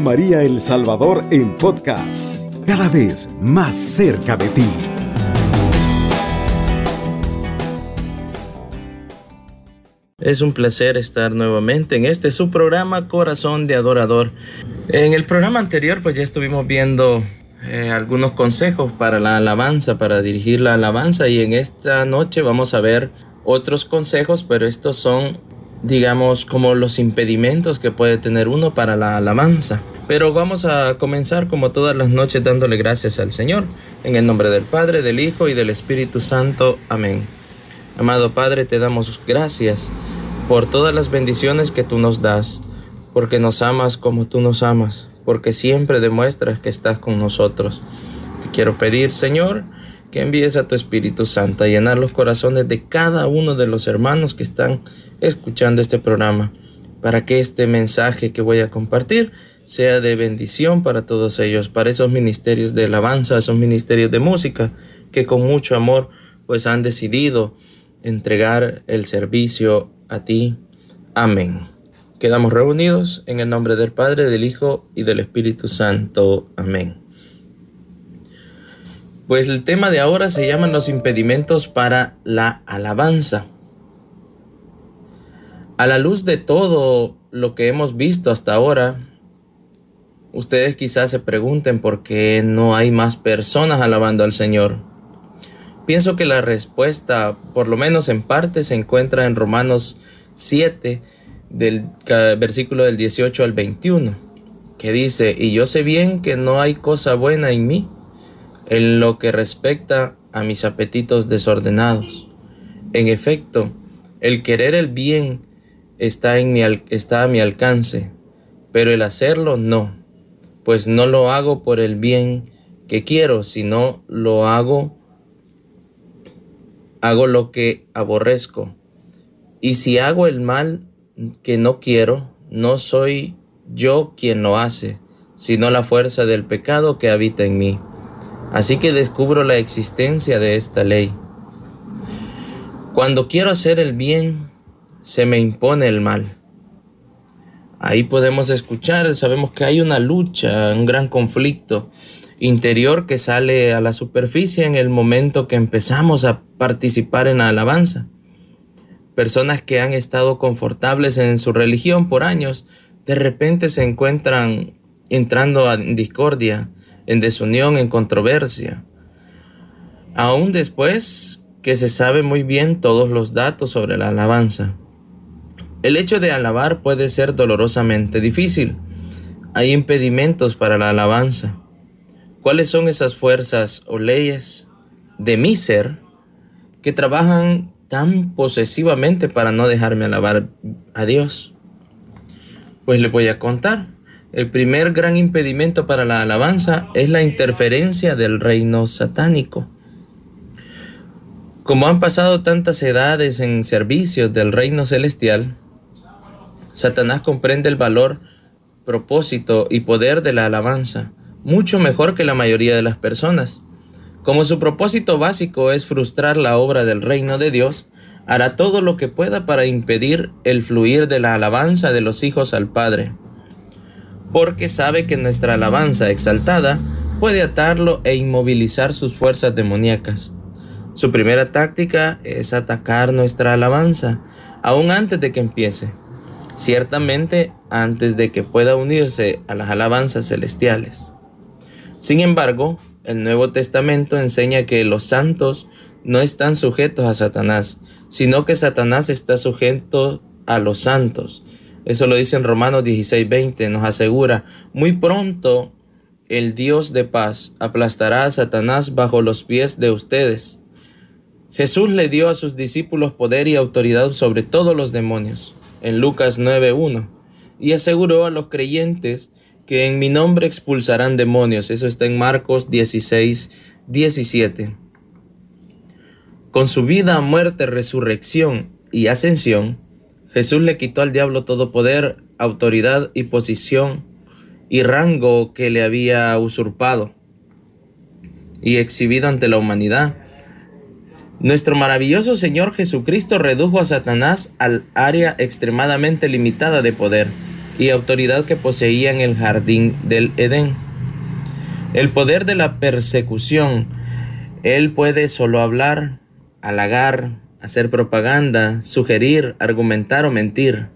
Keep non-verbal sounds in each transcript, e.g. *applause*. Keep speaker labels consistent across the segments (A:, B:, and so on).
A: María El Salvador en podcast, cada vez más cerca de ti.
B: Es un placer estar nuevamente en este su programa Corazón de Adorador. En el programa anterior pues ya estuvimos viendo eh, algunos consejos para la alabanza, para dirigir la alabanza y en esta noche vamos a ver otros consejos, pero estos son digamos, como los impedimentos que puede tener uno para la alabanza. Pero vamos a comenzar como todas las noches dándole gracias al Señor, en el nombre del Padre, del Hijo y del Espíritu Santo. Amén. Amado Padre, te damos gracias por todas las bendiciones que tú nos das, porque nos amas como tú nos amas, porque siempre demuestras que estás con nosotros. Te quiero pedir, Señor, que envíes a tu Espíritu Santo a llenar los corazones de cada uno de los hermanos que están escuchando este programa, para que este mensaje que voy a compartir sea de bendición para todos ellos, para esos ministerios de alabanza, esos ministerios de música, que con mucho amor pues han decidido entregar el servicio a ti. Amén. Quedamos reunidos en el nombre del Padre, del Hijo y del Espíritu Santo. Amén. Pues el tema de ahora se llama los impedimentos para la alabanza. A la luz de todo lo que hemos visto hasta ahora, ustedes quizás se pregunten por qué no hay más personas alabando al Señor. Pienso que la respuesta, por lo menos en parte, se encuentra en Romanos 7, del versículo del 18 al 21, que dice, y yo sé bien que no hay cosa buena en mí en lo que respecta a mis apetitos desordenados. En efecto, el querer el bien está, en mi, está a mi alcance, pero el hacerlo no, pues no lo hago por el bien que quiero, sino lo hago, hago lo que aborrezco. Y si hago el mal que no quiero, no soy yo quien lo hace, sino la fuerza del pecado que habita en mí. Así que descubro la existencia de esta ley. Cuando quiero hacer el bien, se me impone el mal. Ahí podemos escuchar, sabemos que hay una lucha, un gran conflicto interior que sale a la superficie en el momento que empezamos a participar en la alabanza. Personas que han estado confortables en su religión por años, de repente se encuentran entrando en discordia, en desunión, en controversia. Aún después que se sabe muy bien todos los datos sobre la alabanza. El hecho de alabar puede ser dolorosamente difícil. Hay impedimentos para la alabanza. ¿Cuáles son esas fuerzas o leyes de mi ser que trabajan tan posesivamente para no dejarme alabar a Dios? Pues le voy a contar. El primer gran impedimento para la alabanza es la interferencia del reino satánico. Como han pasado tantas edades en servicios del reino celestial, Satanás comprende el valor, propósito y poder de la alabanza mucho mejor que la mayoría de las personas. Como su propósito básico es frustrar la obra del reino de Dios, hará todo lo que pueda para impedir el fluir de la alabanza de los hijos al Padre porque sabe que nuestra alabanza exaltada puede atarlo e inmovilizar sus fuerzas demoníacas. Su primera táctica es atacar nuestra alabanza, aún antes de que empiece, ciertamente antes de que pueda unirse a las alabanzas celestiales. Sin embargo, el Nuevo Testamento enseña que los santos no están sujetos a Satanás, sino que Satanás está sujeto a los santos, eso lo dice en Romanos 16:20, nos asegura, muy pronto el Dios de paz aplastará a Satanás bajo los pies de ustedes. Jesús le dio a sus discípulos poder y autoridad sobre todos los demonios, en Lucas 9:1, y aseguró a los creyentes que en mi nombre expulsarán demonios. Eso está en Marcos 16:17. Con su vida, muerte, resurrección y ascensión, Jesús le quitó al diablo todo poder, autoridad y posición y rango que le había usurpado y exhibido ante la humanidad. Nuestro maravilloso Señor Jesucristo redujo a Satanás al área extremadamente limitada de poder, y autoridad que poseía en el jardín del Edén. El poder de la persecución, él puede solo hablar, halagar, hacer propaganda, sugerir, argumentar o mentir.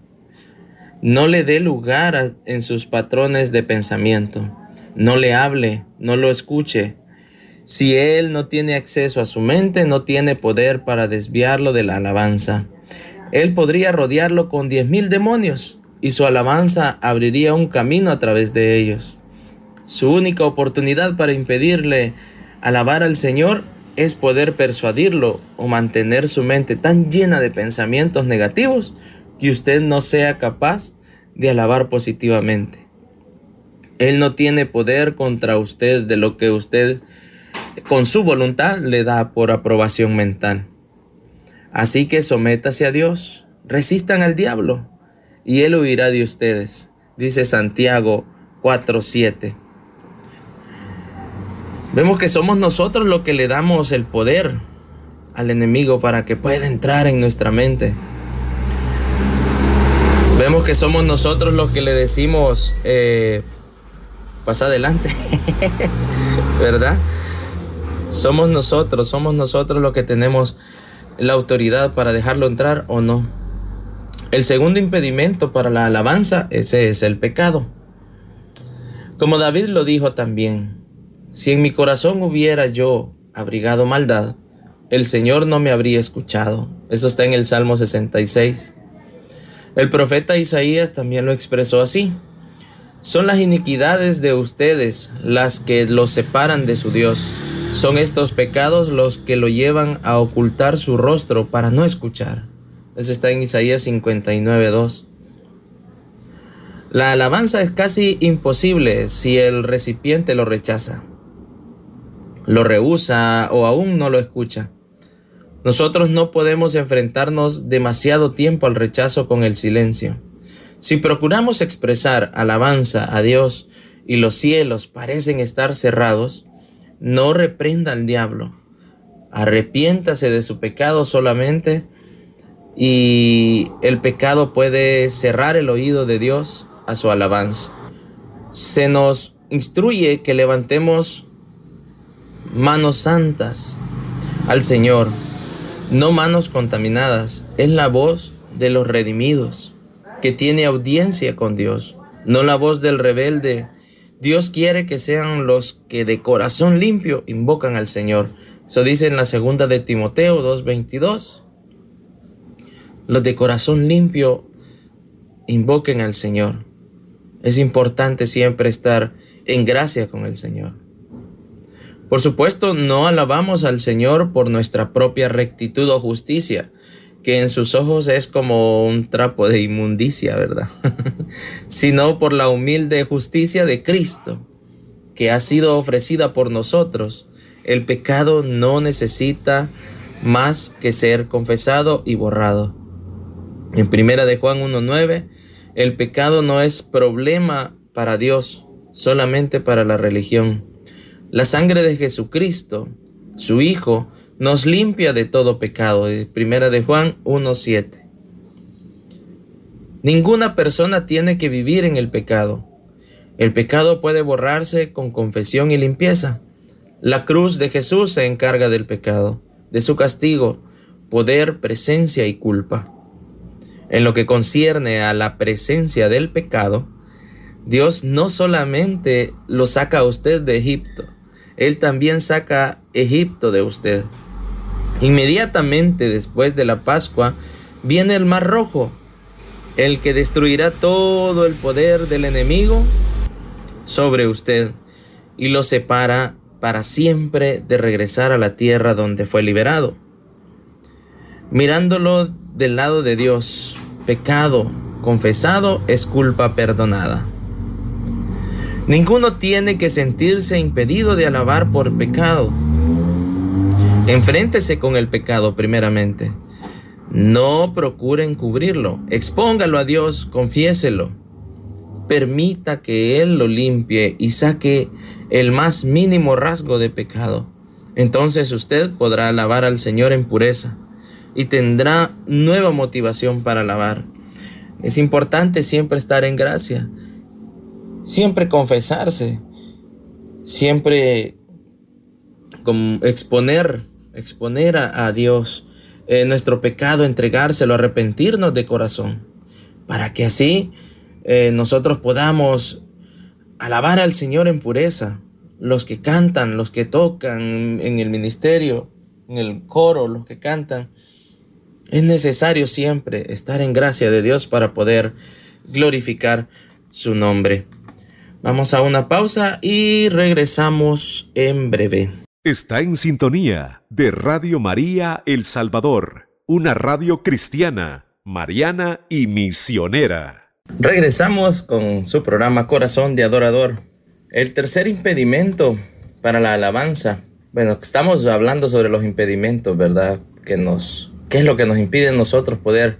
B: No le dé lugar en sus patrones de pensamiento. No le hable, no lo escuche. Si él no tiene acceso a su mente, no tiene poder para desviarlo de la alabanza. Él podría rodearlo con diez mil demonios y su alabanza abriría un camino a través de ellos. Su única oportunidad para impedirle alabar al Señor es poder persuadirlo o mantener su mente tan llena de pensamientos negativos que usted no sea capaz de alabar positivamente. Él no tiene poder contra usted de lo que usted con su voluntad le da por aprobación mental. Así que sométase a Dios, resistan al diablo y él huirá de ustedes, dice Santiago 4:7. Vemos que somos nosotros los que le damos el poder al enemigo para que pueda entrar en nuestra mente. Vemos que somos nosotros los que le decimos, eh, pasa adelante, *laughs* ¿verdad? Somos nosotros, somos nosotros los que tenemos la autoridad para dejarlo entrar o no. El segundo impedimento para la alabanza, ese es el pecado. Como David lo dijo también, si en mi corazón hubiera yo abrigado maldad, el Señor no me habría escuchado. Eso está en el Salmo 66. El profeta Isaías también lo expresó así. Son las iniquidades de ustedes las que los separan de su Dios. Son estos pecados los que lo llevan a ocultar su rostro para no escuchar. Eso está en Isaías 59.2. La alabanza es casi imposible si el recipiente lo rechaza, lo rehúsa o aún no lo escucha. Nosotros no podemos enfrentarnos demasiado tiempo al rechazo con el silencio. Si procuramos expresar alabanza a Dios y los cielos parecen estar cerrados, no reprenda al diablo. Arrepiéntase de su pecado solamente y el pecado puede cerrar el oído de Dios a su alabanza. Se nos instruye que levantemos manos santas al Señor, no manos contaminadas. Es la voz de los redimidos que tiene audiencia con Dios, no la voz del rebelde Dios quiere que sean los que de corazón limpio invocan al Señor. Eso dice en la segunda de Timoteo 2.22. Los de corazón limpio invoquen al Señor. Es importante siempre estar en gracia con el Señor. Por supuesto, no alabamos al Señor por nuestra propia rectitud o justicia, que en sus ojos es como un trapo de inmundicia, ¿verdad? *laughs* Sino por la humilde justicia de Cristo, que ha sido ofrecida por nosotros. El pecado no necesita más que ser confesado y borrado. En primera de Juan 1.9, el pecado no es problema para Dios, solamente para la religión. La sangre de Jesucristo, su Hijo, nos limpia de todo pecado. Primera de Juan 1.7. Ninguna persona tiene que vivir en el pecado. El pecado puede borrarse con confesión y limpieza. La cruz de Jesús se encarga del pecado, de su castigo, poder, presencia y culpa. En lo que concierne a la presencia del pecado, Dios no solamente lo saca a usted de Egipto, Él también saca Egipto de usted. Inmediatamente después de la Pascua viene el Mar Rojo, el que destruirá todo el poder del enemigo sobre usted y lo separa para siempre de regresar a la tierra donde fue liberado. Mirándolo del lado de Dios, pecado confesado es culpa perdonada. Ninguno tiene que sentirse impedido de alabar por pecado Enfréntese con el pecado primeramente. No procuren cubrirlo. Expóngalo a Dios, confiéselo. Permita que Él lo limpie y saque el más mínimo rasgo de pecado. Entonces usted podrá alabar al Señor en pureza y tendrá nueva motivación para alabar. Es importante siempre estar en gracia, siempre confesarse, siempre exponer, exponer a, Dios eh, nuestro pecado, entregárselo, arrepentirnos de corazón, para que así eh, nosotros podamos alabar al Señor en pureza. Los que cantan, los que tocan en el ministerio, en el coro, los que cantan, es necesario siempre estar en gracia de Dios para poder glorificar su nombre. Vamos a una pausa y regresamos en breve.
A: Está en sintonía de Radio María El Salvador, una radio cristiana, mariana y misionera.
B: Regresamos con su programa Corazón de Adorador. El tercer impedimento para la alabanza. Bueno, estamos hablando sobre los impedimentos, ¿verdad? Que nos, ¿Qué es lo que nos impide a nosotros poder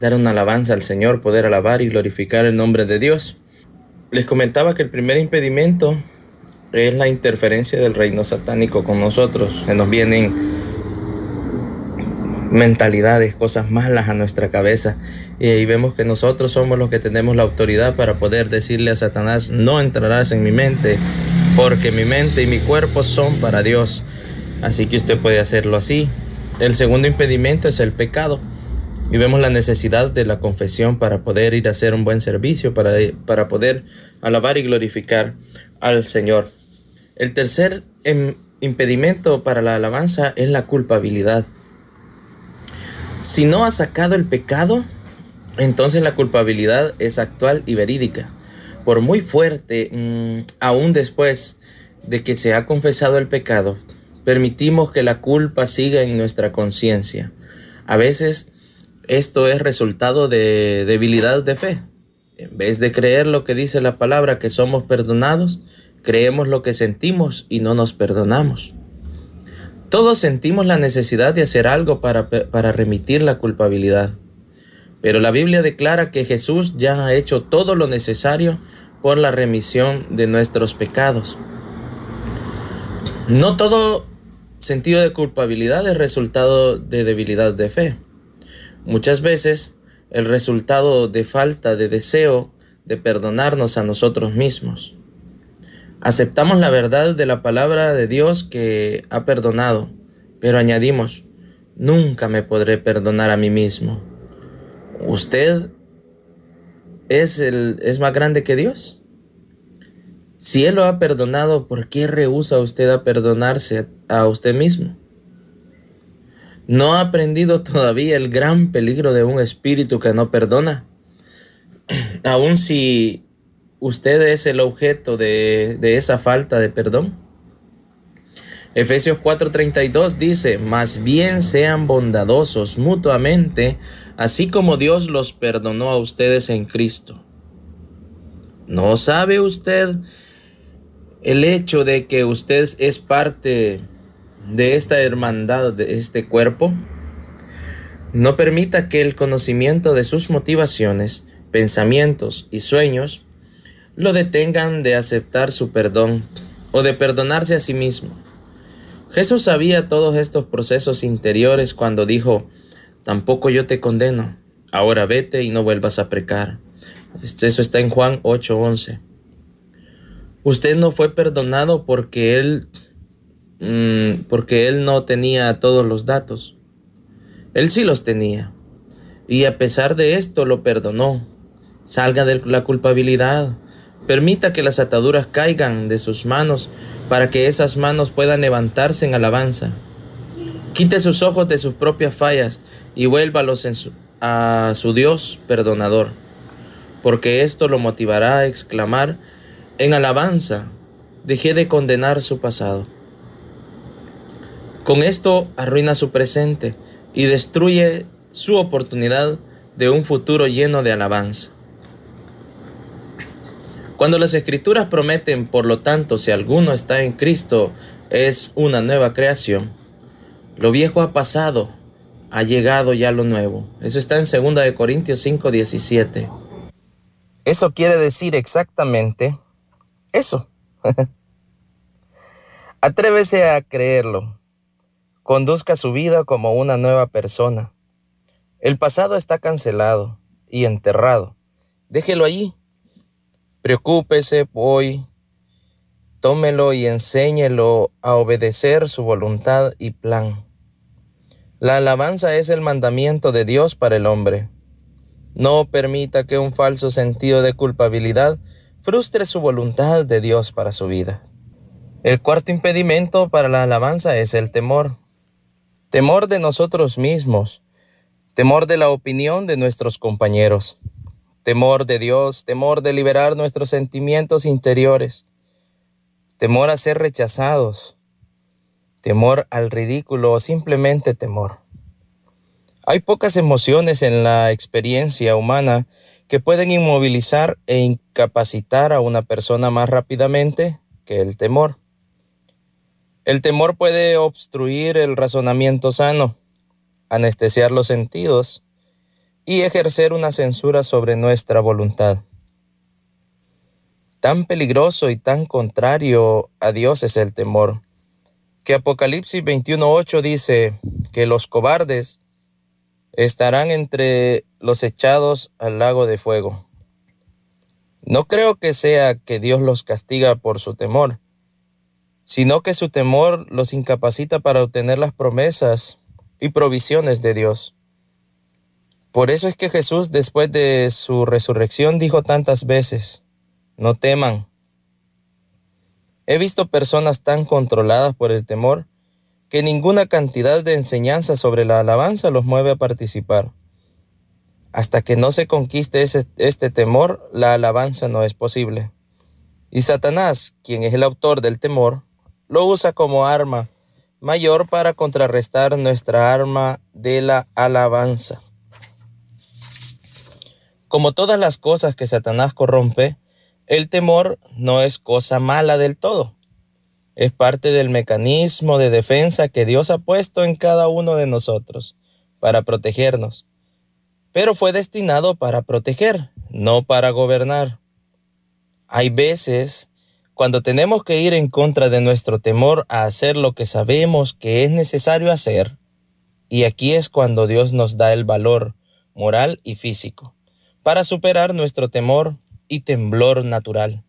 B: dar una alabanza al Señor, poder alabar y glorificar el nombre de Dios? Les comentaba que el primer impedimento es la interferencia del reino satánico con nosotros. Se nos vienen mentalidades, cosas malas a nuestra cabeza. Y ahí vemos que nosotros somos los que tenemos la autoridad para poder decirle a Satanás, no entrarás en mi mente, porque mi mente y mi cuerpo son para Dios. Así que usted puede hacerlo así. El segundo impedimento es el pecado. Y vemos la necesidad de la confesión para poder ir a hacer un buen servicio, para, para poder alabar y glorificar al Señor. El tercer em, impedimento para la alabanza es la culpabilidad. Si no ha sacado el pecado, entonces la culpabilidad es actual y verídica. Por muy fuerte, mm, aún después de que se ha confesado el pecado, permitimos que la culpa siga en nuestra conciencia. A veces esto es resultado de debilidad de fe. En vez de creer lo que dice la palabra que somos perdonados, creemos lo que sentimos y no nos perdonamos. Todos sentimos la necesidad de hacer algo para, para remitir la culpabilidad. Pero la Biblia declara que Jesús ya ha hecho todo lo necesario por la remisión de nuestros pecados. No todo sentido de culpabilidad es resultado de debilidad de fe. Muchas veces el resultado de falta de deseo de perdonarnos a nosotros mismos. Aceptamos la verdad de la palabra de Dios que ha perdonado, pero añadimos, nunca me podré perdonar a mí mismo. ¿Usted es, el, es más grande que Dios? Si Él lo ha perdonado, ¿por qué rehúsa usted a perdonarse a usted mismo? ¿No ha aprendido todavía el gran peligro de un espíritu que no perdona? *clears throat* Aun si usted es el objeto de, esa falta de perdón. Efesios 4:32 dice, más bien sean bondadosos mutuamente, así como Dios los perdonó a ustedes en Cristo. ¿No sabe usted el hecho de que usted es parte de esta hermandad, de este cuerpo? No permita que el conocimiento de sus motivaciones, pensamientos y sueños lo detengan de aceptar su perdón o de perdonarse a sí mismo. Jesús sabía todos estos procesos interiores cuando dijo, tampoco yo te condeno, ahora vete y no vuelvas a pecar. Eso está en Juan 8:11. Usted no fue perdonado porque él, mm, porque él no tenía todos los datos. Él sí los tenía. Y a pesar de esto lo perdonó. Salga de la culpabilidad. Permita que las ataduras caigan de sus manos para que esas manos puedan levantarse en alabanza. Quite sus ojos de sus propias fallas y vuélvalos a su Dios perdonador, porque esto lo motivará a exclamar en alabanza, dejé de condenar su pasado. Con esto arruina su presente y destruye su oportunidad de un futuro lleno de alabanza. Cuando las escrituras prometen, por lo tanto, si alguno está en Cristo, es una nueva creación, lo viejo ha pasado, ha llegado ya lo nuevo. Eso está en 2 Corintios 5, 17. Eso quiere decir exactamente eso. *laughs* Atrévese a creerlo. Conduzca su vida como una nueva persona. El pasado está cancelado y enterrado. Déjelo allí. Preocúpese hoy, tómelo y enséñelo a obedecer su voluntad y plan. La alabanza es el mandamiento de Dios para el hombre. No permita que un falso sentido de culpabilidad frustre su voluntad de Dios para su vida. El cuarto impedimento para la alabanza es el temor. Temor de nosotros mismos, temor de la opinión de nuestros compañeros, temor de Dios, temor de liberar nuestros sentimientos interiores, temor a ser rechazados, temor al ridículo o simplemente temor. Hay pocas emociones en la experiencia humana que pueden inmovilizar e incapacitar a una persona más rápidamente que el temor. El temor puede obstruir el razonamiento sano, anestesiar los sentidos y ejercer una censura sobre nuestra voluntad. Tan peligroso y tan contrario a Dios es el temor, que Apocalipsis 21.8 dice que los cobardes estarán entre los echados al lago de fuego. No creo que sea que Dios los castiga por su temor, sino que su temor los incapacita para obtener las promesas y provisiones de Dios. Por eso es que Jesús después de su resurrección dijo tantas veces, no teman. He visto personas tan controladas por el temor que ninguna cantidad de enseñanza sobre la alabanza los mueve a participar. Hasta que no se conquiste este temor, la alabanza no es posible. Y Satanás, quien es el autor del temor, lo usa como arma mayor para contrarrestar nuestra arma de la alabanza. Como todas las cosas que Satanás corrompe, el temor no es cosa mala del todo. Es parte del mecanismo de defensa que Dios ha puesto en cada uno de nosotros para protegernos. Pero fue destinado para proteger, no para gobernar. Hay veces cuando tenemos que ir en contra de nuestro temor a hacer lo que sabemos que es necesario hacer, y aquí es cuando Dios nos da el valor moral y físico para superar nuestro temor y temblor natural.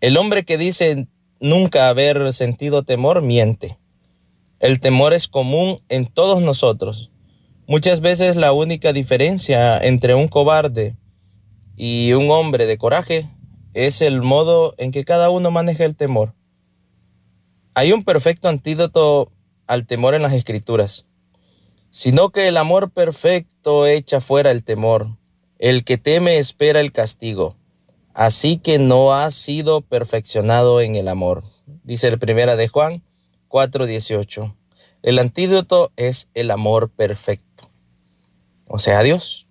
B: El hombre que dice nunca haber sentido temor miente. El temor es común en todos nosotros. Muchas veces la única diferencia entre un cobarde y un hombre de coraje es el modo en que cada uno maneja el temor. Hay un perfecto antídoto al temor en las escrituras, sino que el amor perfecto echa fuera el temor. El que teme espera el castigo, así que no ha sido perfeccionado en el amor. Dice el primera de Juan 4:18. El antídoto es el amor perfecto, o sea, Dios.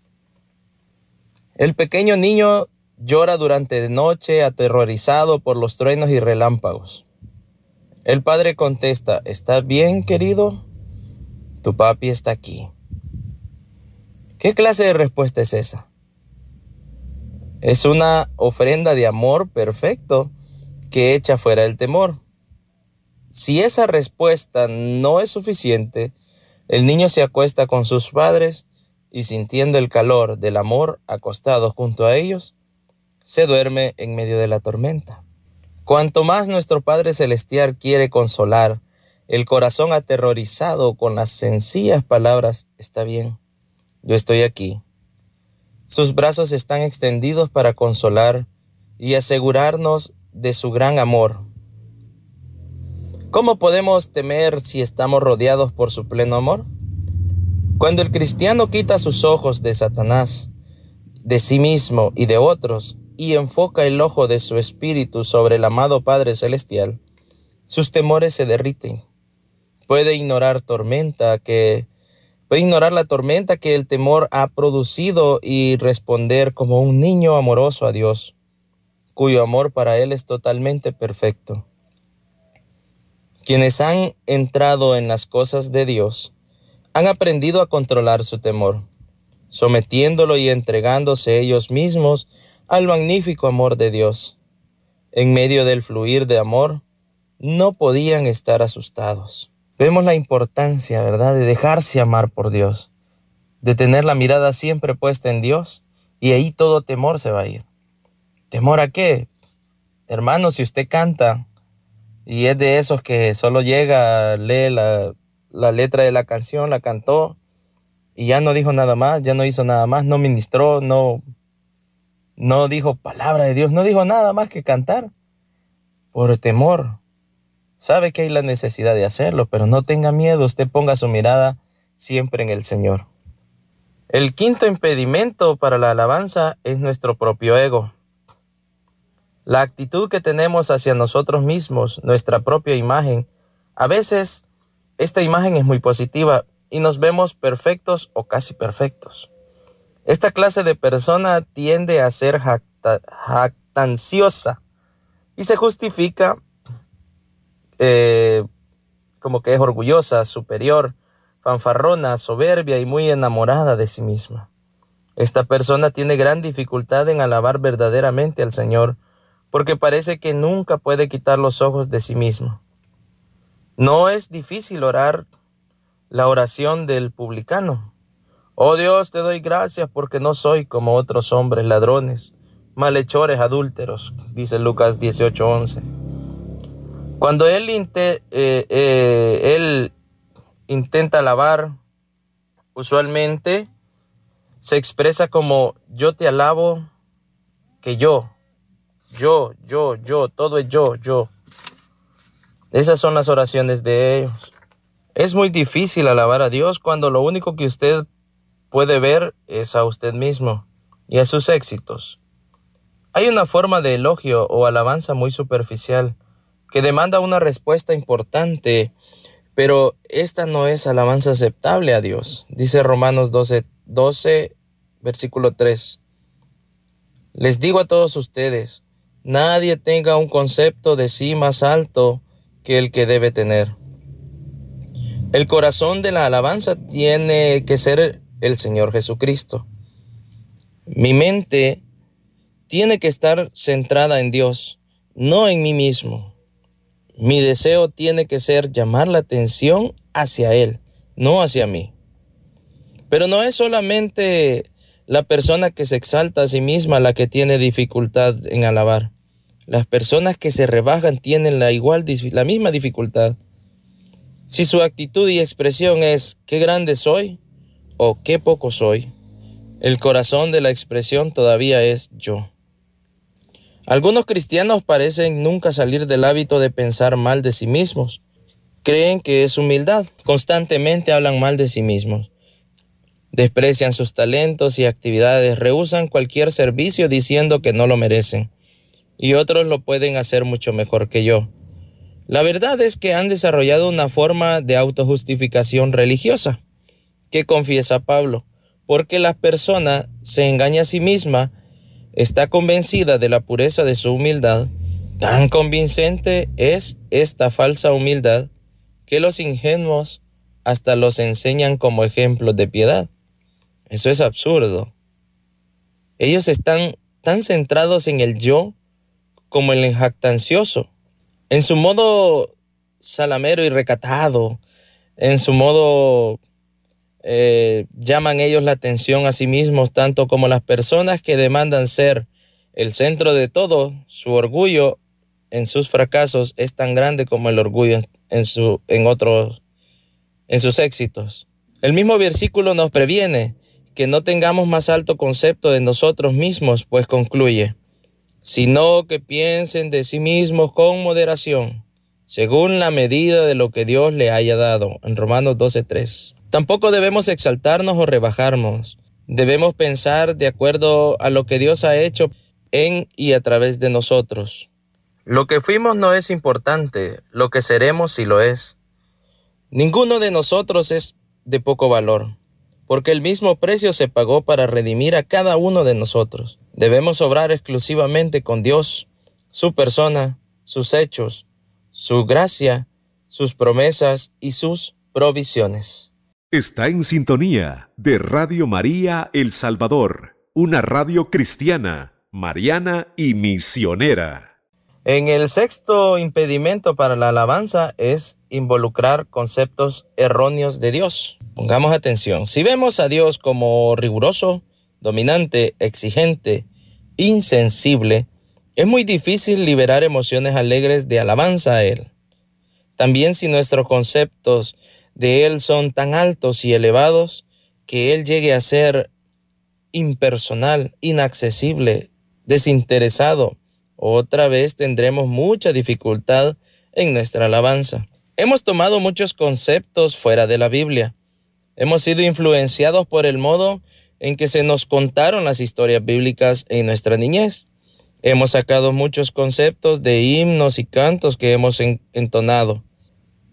B: El pequeño niño Llora durante la noche aterrorizado por los truenos y relámpagos. El padre contesta, ¿estás bien, querido? Tu papi está aquí. ¿Qué clase de respuesta es esa? Es una ofrenda de amor perfecto que echa fuera el temor. Si esa respuesta no es suficiente, el niño se acuesta con sus padres y sintiendo el calor del amor acostado junto a ellos, se duerme en medio de la tormenta. Cuanto más nuestro Padre Celestial quiere consolar el corazón aterrorizado con las sencillas palabras, está bien, yo estoy aquí. Sus brazos están extendidos para consolar y asegurarnos de su gran amor. ¿Cómo podemos temer si estamos rodeados por su pleno amor? Cuando el cristiano quita sus ojos de Satanás, de sí mismo y de otros, y enfoca el ojo de su espíritu sobre el amado Padre Celestial, sus temores se derriten. Puede ignorar tormenta que puede ignorar la tormenta que el temor ha producido y responder como un niño amoroso a Dios, cuyo amor para él es totalmente perfecto. Quienes han entrado en las cosas de Dios han aprendido a controlar su temor, sometiéndolo y entregándose ellos mismos al magnífico amor de Dios. En medio del fluir de amor, no podían estar asustados. Vemos la importancia, ¿verdad?, de dejarse amar por Dios, de tener la mirada siempre puesta en Dios y ahí todo temor se va a ir. ¿Temor a qué? Hermano, si usted canta y es de esos que solo llega, lee la, la letra de la canción, la cantó y ya no dijo nada más, ya no hizo nada más, no ministró, no, no dijo palabra de Dios, no dijo nada más que cantar por temor. Sabe que hay la necesidad de hacerlo, pero no tenga miedo, usted ponga su mirada siempre en el Señor. El quinto impedimento para la alabanza es nuestro propio ego. La actitud que tenemos hacia nosotros mismos, nuestra propia imagen, a veces esta imagen es muy positiva y nos vemos perfectos o casi perfectos. Esta clase de persona tiende a ser jactanciosa y se justifica eh, como que es orgullosa, superior, fanfarrona, soberbia y muy enamorada de sí misma. Esta persona tiene gran dificultad en alabar verdaderamente al Señor porque parece que nunca puede quitar los ojos de sí mismo. No es difícil orar la oración del publicano. Oh Dios, te doy gracias porque no soy como otros hombres ladrones, malhechores, adúlteros, dice Lucas 18:11. Cuando él, eh, eh, él intenta alabar, usualmente se expresa como yo te alabo que yo, yo, yo, yo, todo es yo, yo. Esas son las oraciones de ellos. Es muy difícil alabar a Dios cuando lo único que usted puede ver es a usted mismo y a sus éxitos. Hay una forma de elogio o alabanza muy superficial que demanda una respuesta importante, pero esta no es alabanza aceptable a Dios. Dice Romanos 12, 12 versículo 3. Les digo a todos ustedes, nadie tenga un concepto de sí más alto que el que debe tener. El corazón de la alabanza tiene que ser el Señor Jesucristo. Mi mente tiene que estar centrada en Dios, no en mí mismo. Mi deseo tiene que ser llamar la atención hacia Él, no hacia mí. Pero no es solamente la persona que se exalta a sí misma la que tiene dificultad en alabar. Las personas que se rebajan tienen la, igual, la misma dificultad. Si su actitud y expresión es qué grande soy o qué poco soy, el corazón de la expresión todavía es yo. Algunos cristianos parecen nunca salir del hábito de pensar mal de sí mismos. Creen que es humildad. Constantemente hablan mal de sí mismos. Desprecian sus talentos y actividades, rehusan cualquier servicio diciendo que no lo merecen y otros lo pueden hacer mucho mejor que yo. La verdad es que han desarrollado una forma de autojustificación religiosa, que confiesa Pablo, porque la persona se engaña a sí misma, está convencida de la pureza de su humildad, tan convincente es esta falsa humildad que los ingenuos hasta los enseñan como ejemplos de piedad. Eso es absurdo. Ellos están tan centrados en el yo como el jactancioso. En su modo salamero y recatado, en su modo eh, llaman ellos la atención a sí mismos, tanto como las personas que demandan ser el centro de todo, su orgullo en sus fracasos es tan grande como el orgullo en, su, en otros, en sus éxitos. El mismo versículo nos previene que no tengamos más alto concepto de nosotros mismos, pues concluye, sino que piensen de sí mismos con moderación, según la medida de lo que Dios le haya dado. En Romanos 12:3. Tampoco debemos exaltarnos o rebajarnos. Debemos pensar de acuerdo a lo que Dios ha hecho en y a través de nosotros. Lo que fuimos no es importante, lo que seremos sí lo es. Ninguno de nosotros es de poco valor porque el mismo precio se pagó para redimir a cada uno de nosotros. Debemos obrar exclusivamente con Dios, su persona, sus hechos, su gracia, sus promesas y sus provisiones.
A: Está en sintonía de Radio María El Salvador, una radio cristiana, mariana y misionera.
B: En el sexto impedimento para la alabanza es involucrar conceptos erróneos de Dios. Pongamos atención. Si vemos a Dios como riguroso, dominante, exigente, insensible, es muy difícil liberar emociones alegres de alabanza a Él. También si nuestros conceptos de Él son tan altos y elevados que Él llegue a ser impersonal, inaccesible, desinteresado, otra vez tendremos mucha dificultad en nuestra alabanza. Hemos tomado muchos conceptos fuera de la Biblia. Hemos sido influenciados por el modo en que se nos contaron las historias bíblicas en nuestra niñez. Hemos sacado muchos conceptos de himnos y cantos que hemos entonado.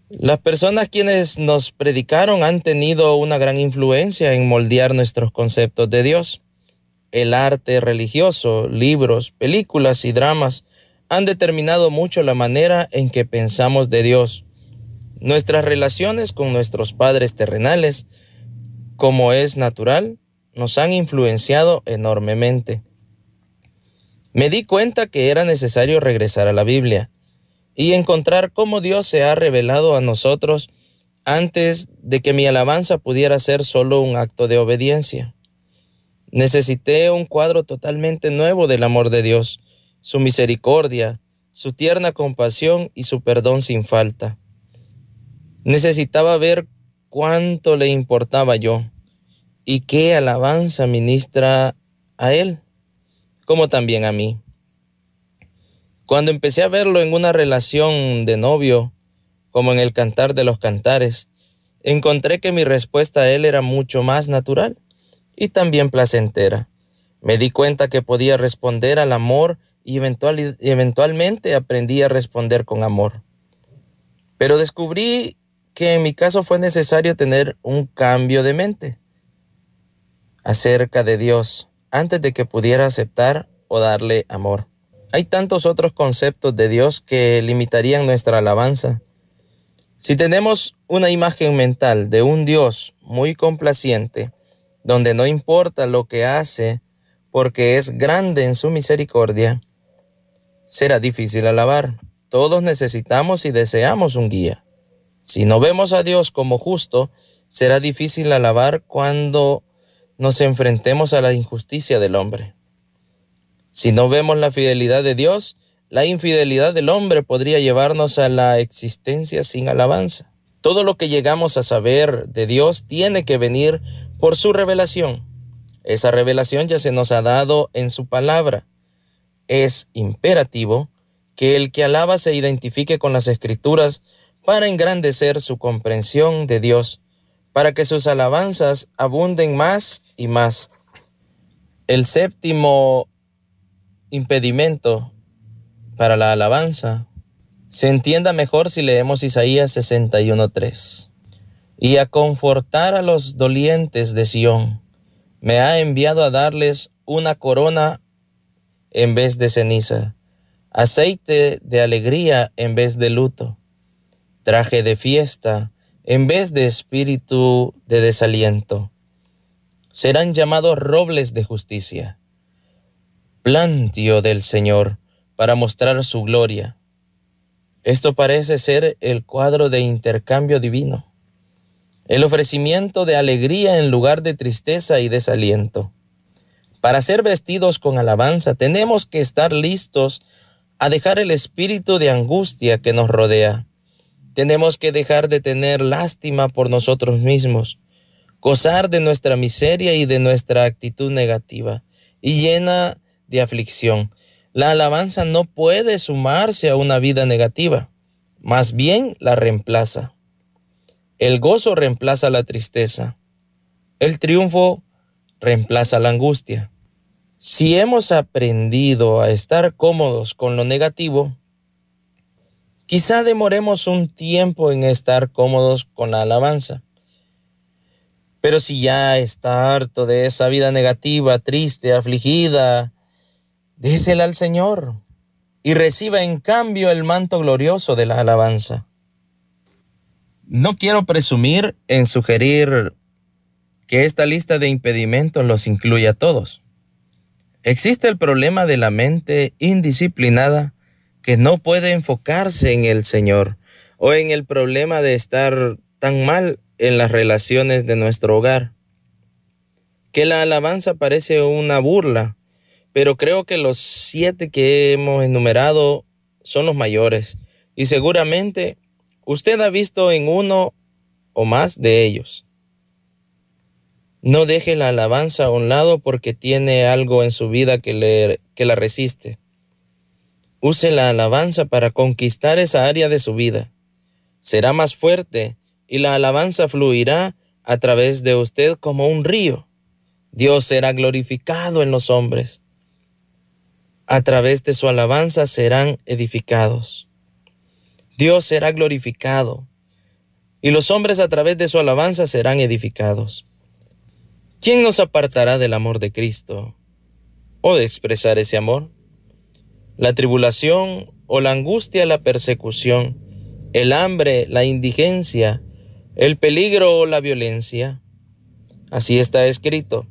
B: Las personas quienes nos predicaron han tenido una gran influencia en moldear nuestros conceptos de Dios. El arte religioso, libros, películas y dramas han determinado mucho la manera en que pensamos de Dios. Nuestras relaciones con nuestros padres terrenales, como es natural, nos han influenciado enormemente. Me di cuenta que era necesario regresar a la Biblia y encontrar cómo Dios se ha revelado a nosotros antes de que mi alabanza pudiera ser solo un acto de obediencia. Necesité un cuadro totalmente nuevo del amor de Dios, su misericordia, su tierna compasión y su perdón sin falta. Necesitaba ver cuánto le importaba yo y qué alabanza ministra a Él, como también a mí. Cuando empecé a verlo en una relación de novio, como en el cantar de los cantares, encontré que mi respuesta a él era mucho más natural y también placentera. Me di cuenta que podía responder al amor y eventualmente aprendí a responder con amor. Pero descubrí que en mi caso fue necesario tener un cambio de mente acerca de Dios antes de que pudiera aceptar o darle amor. Hay tantos otros conceptos de Dios que limitarían nuestra alabanza. Si tenemos una imagen mental de un Dios muy complaciente, donde no importa lo que hace porque es grande en su misericordia, será difícil alabar. Todos necesitamos y deseamos un guía. Si no vemos a Dios como justo, será difícil alabar cuando nos enfrentemos a la injusticia del hombre. Si no vemos la fidelidad de Dios, la infidelidad del hombre podría llevarnos a la existencia sin alabanza. Todo lo que llegamos a saber de Dios tiene que venir por su revelación. Esa revelación ya se nos ha dado en su palabra. Es imperativo que el que alaba se identifique con las escrituras para engrandecer su comprensión de Dios, para que sus alabanzas abunden más y más. El séptimo impedimento para la alabanza se entienda mejor si leemos Isaías 61.3. Y a confortar a los dolientes de Sión, me ha enviado a darles una corona en vez de ceniza, aceite de alegría en vez de luto, traje de fiesta en vez de espíritu de desaliento. Serán llamados robles de justicia plantio del Señor para mostrar su gloria. Esto parece ser el cuadro de intercambio divino, el ofrecimiento de alegría en lugar de tristeza y desaliento. Para ser vestidos con alabanza tenemos que estar listos a dejar el espíritu de angustia que nos rodea. Tenemos que dejar de tener lástima por nosotros mismos, gozar de nuestra miseria y de nuestra actitud negativa, y llena de aflicción. La alabanza no puede sumarse a una vida negativa, más bien la reemplaza. El gozo reemplaza la tristeza. El triunfo reemplaza la angustia. Si hemos aprendido a estar cómodos con lo negativo, quizá demoremos un tiempo en estar cómodos con la alabanza. Pero si ya está harto de esa vida negativa, triste, afligida, Désela al Señor y reciba en cambio el manto glorioso de la alabanza. No quiero presumir en sugerir que esta lista de impedimentos los incluya a todos. Existe el problema de la mente indisciplinada que no puede enfocarse en el Señor o en el problema de estar tan mal en las relaciones de nuestro hogar. Que la alabanza parece una burla, pero creo que los siete que hemos enumerado son los mayores y seguramente usted ha visto en uno o más de ellos. No deje la alabanza a un lado porque tiene algo en su vida que, le, que la resiste. Use la alabanza para conquistar esa área de su vida. Será más fuerte y la alabanza fluirá a través de usted como un río. Dios será glorificado en los hombres. A través de su alabanza serán edificados. Dios será glorificado y los hombres a través de su alabanza serán edificados. ¿Quién nos apartará del amor de Cristo o de expresar ese amor? La tribulación o la angustia, la persecución, el hambre, la indigencia, el peligro o la violencia. Así está escrito.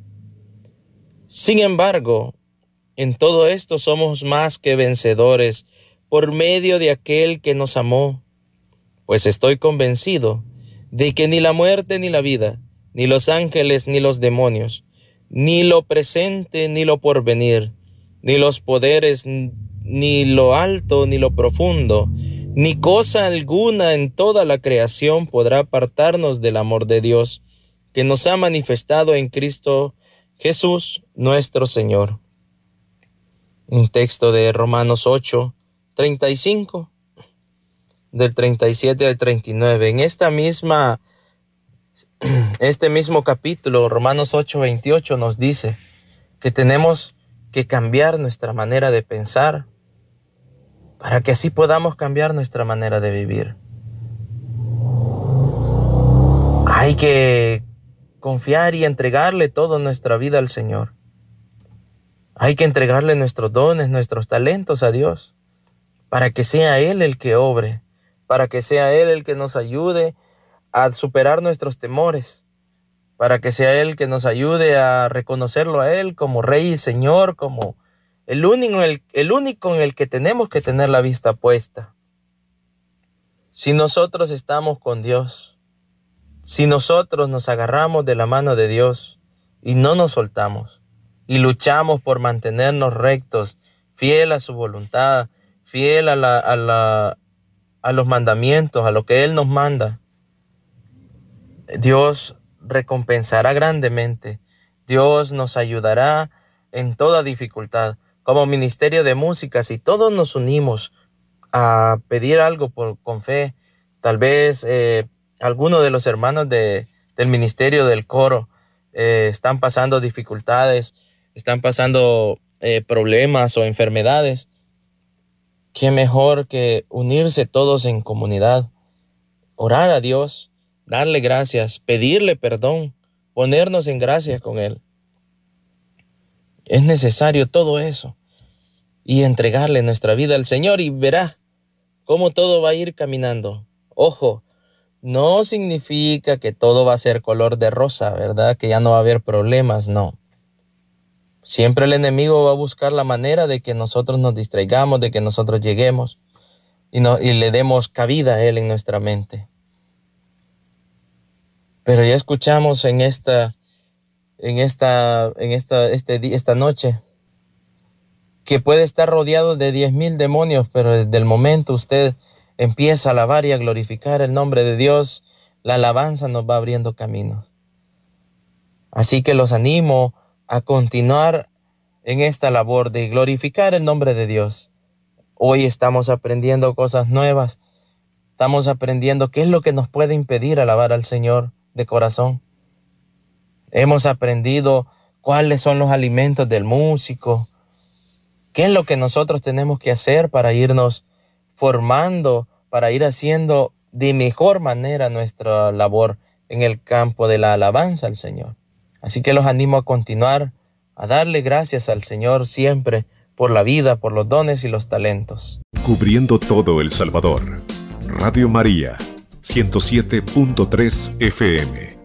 B: Sin embargo, en todo esto somos más que vencedores por medio de aquel que nos amó, pues estoy convencido de que ni la muerte ni la vida, ni los ángeles ni los demonios, ni lo presente ni lo porvenir, ni los poderes, ni lo alto ni lo profundo, ni cosa alguna en toda la creación podrá apartarnos del amor de Dios, que nos ha manifestado en Cristo Jesús nuestro Señor. Un texto de Romanos 8, 35, del 37 al 39. En esta misma, *clears throat* este mismo capítulo, Romanos 8, 28, nos dice que tenemos que cambiar nuestra manera de pensar para que así podamos cambiar nuestra manera de vivir. Hay que confiar y entregarle toda nuestra vida al Señor. Hay que entregarle nuestros dones, nuestros talentos a Dios para que sea Él el que obre, para que sea Él el que nos ayude a superar nuestros temores, para que sea Él que nos ayude a reconocerlo a Él como Rey y Señor, como el único, el, el único en el que tenemos que tener la vista puesta. Si nosotros estamos con Dios, si nosotros nos agarramos de la mano de Dios y no nos soltamos, y luchamos por mantenernos rectos, fiel a su voluntad, fiel a, la, a, la, a los mandamientos, a lo que Él nos manda, Dios recompensará grandemente. Dios nos ayudará en toda dificultad. Como ministerio de música, si todos nos unimos a pedir algo por, con fe, tal vez eh, algunos de los hermanos de, del ministerio del coro eh, están pasando dificultades, están pasando eh, problemas o enfermedades. Qué mejor que unirse todos en comunidad, orar a Dios, darle gracias, pedirle perdón, ponernos en gracias con Él. Es necesario todo eso y entregarle nuestra vida al Señor y verá cómo todo va a ir caminando. Ojo, no significa que todo va a ser color de rosa, ¿verdad? Que ya no va a haber problemas, no. Siempre el enemigo va a buscar la manera de que nosotros nos distraigamos, de que nosotros lleguemos y, no, y le demos cabida a él en nuestra mente. Pero ya escuchamos en esta, en esta, en esta, este, esta noche que puede estar rodeado de diez mil demonios, pero desde el momento usted empieza a alabar y a glorificar el nombre de Dios, la alabanza nos va abriendo caminos. Así que los animo a continuar en esta labor de glorificar el nombre de Dios. Hoy estamos aprendiendo cosas nuevas. Estamos aprendiendo qué es lo que nos puede impedir alabar al Señor de corazón. Hemos aprendido cuáles son los alimentos del músico, qué es lo que nosotros tenemos que hacer para irnos formando, para ir haciendo de mejor manera nuestra labor en el campo de la alabanza al Señor. Así que los animo a continuar, a darle gracias al Señor siempre por la vida, por los dones y los talentos.
A: Cubriendo todo El Salvador. Radio María, 107.3 FM.